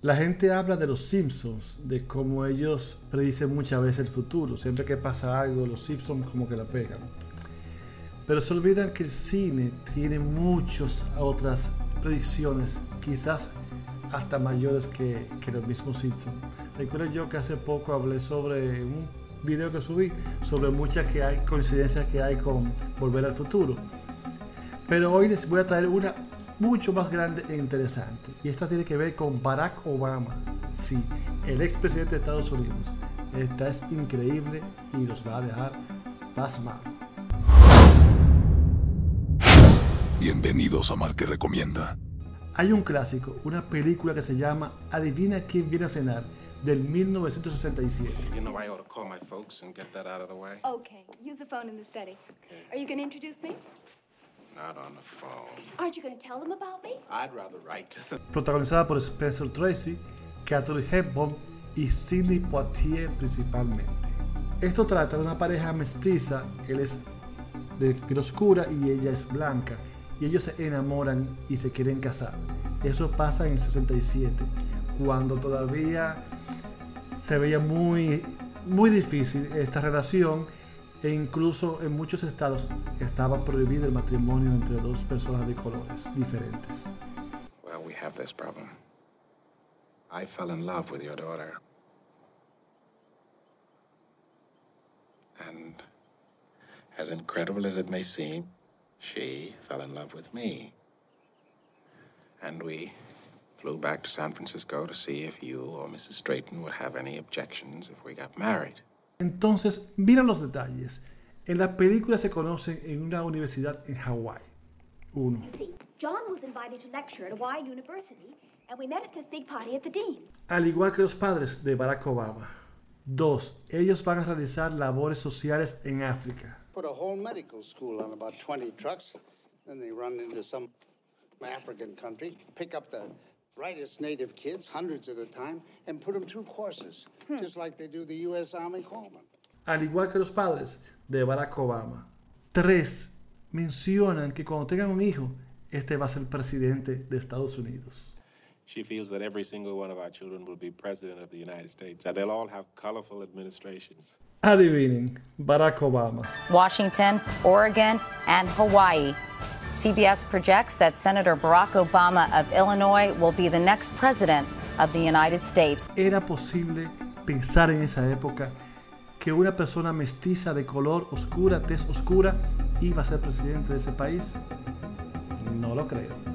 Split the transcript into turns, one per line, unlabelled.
La gente habla de los Simpsons, de cómo ellos predicen muchas veces el futuro. Siempre que pasa algo, los Simpsons como que la pegan. Pero se olvidan que el cine tiene muchas otras predicciones, quizás hasta mayores que, que los mismos Simpsons. Recuerdo yo que hace poco hablé sobre un video que subí, sobre muchas que hay, coincidencias que hay con Volver al Futuro. Pero hoy les voy a traer una mucho más grande e interesante. Y esta tiene que ver con Barack Obama. Sí, el expresidente de Estados Unidos. Esta es increíble y los va a dejar pasmados.
Bienvenidos a Mar que Recomienda.
Hay un clásico, una película que se llama Adivina quién viene a cenar, del 1967.
You know, I ought to call my folks and get that out of the way.
Okay, use the phone in the study. Are you going to introduce me?
Protagonizada por Spencer Tracy, Catherine Hepburn y Sidney Poitier principalmente. Esto trata de una pareja mestiza, él es de piel oscura y ella es blanca, y ellos se enamoran y se quieren casar. Eso pasa en el 67, cuando todavía se veía muy, muy difícil esta relación e incluso en muchos estados estaba prohibido el matrimonio entre dos personas de colores diferentes.
Well, we have this problem. I fell in love with your daughter. And as incredible as it may seem, she fell in love with me. And we flew back to San Francisco to see if you or Mrs. Straighton would have any objections if we got married.
Entonces, mira los detalles. En la película se conocen en una universidad en Hawái. Uno.
You see, John was invited to lecture at Hawaii University, and we met at this big party at the Dean.
Al igual que los padres de Barack Obama. Dos. Ellos van a realizar labores sociales en África.
Put a whole medical school on about 20 trucks. Then they run into some African country, pick up the brightest native kids, hundreds at a time, and put them through courses, hmm. just like they do the U.S. Army Corpsmen.
Al igual que los padres de Barack Obama. Tres. Mencionan que cuando tengan un hijo, este va a ser presidente de Estados Unidos.
She feels that every single one of our children will be president of the United States, and they'll all have colorful administrations.
Adivinen, Barack Obama.
Washington, Oregon, and Hawaii. CBS projects that Senator Barack Obama of Illinois will be the next president of the United States.
¿Era posible pensar en esa época que una persona mestiza de color oscura, tez oscura, iba a ser presidente de ese país? No lo creo.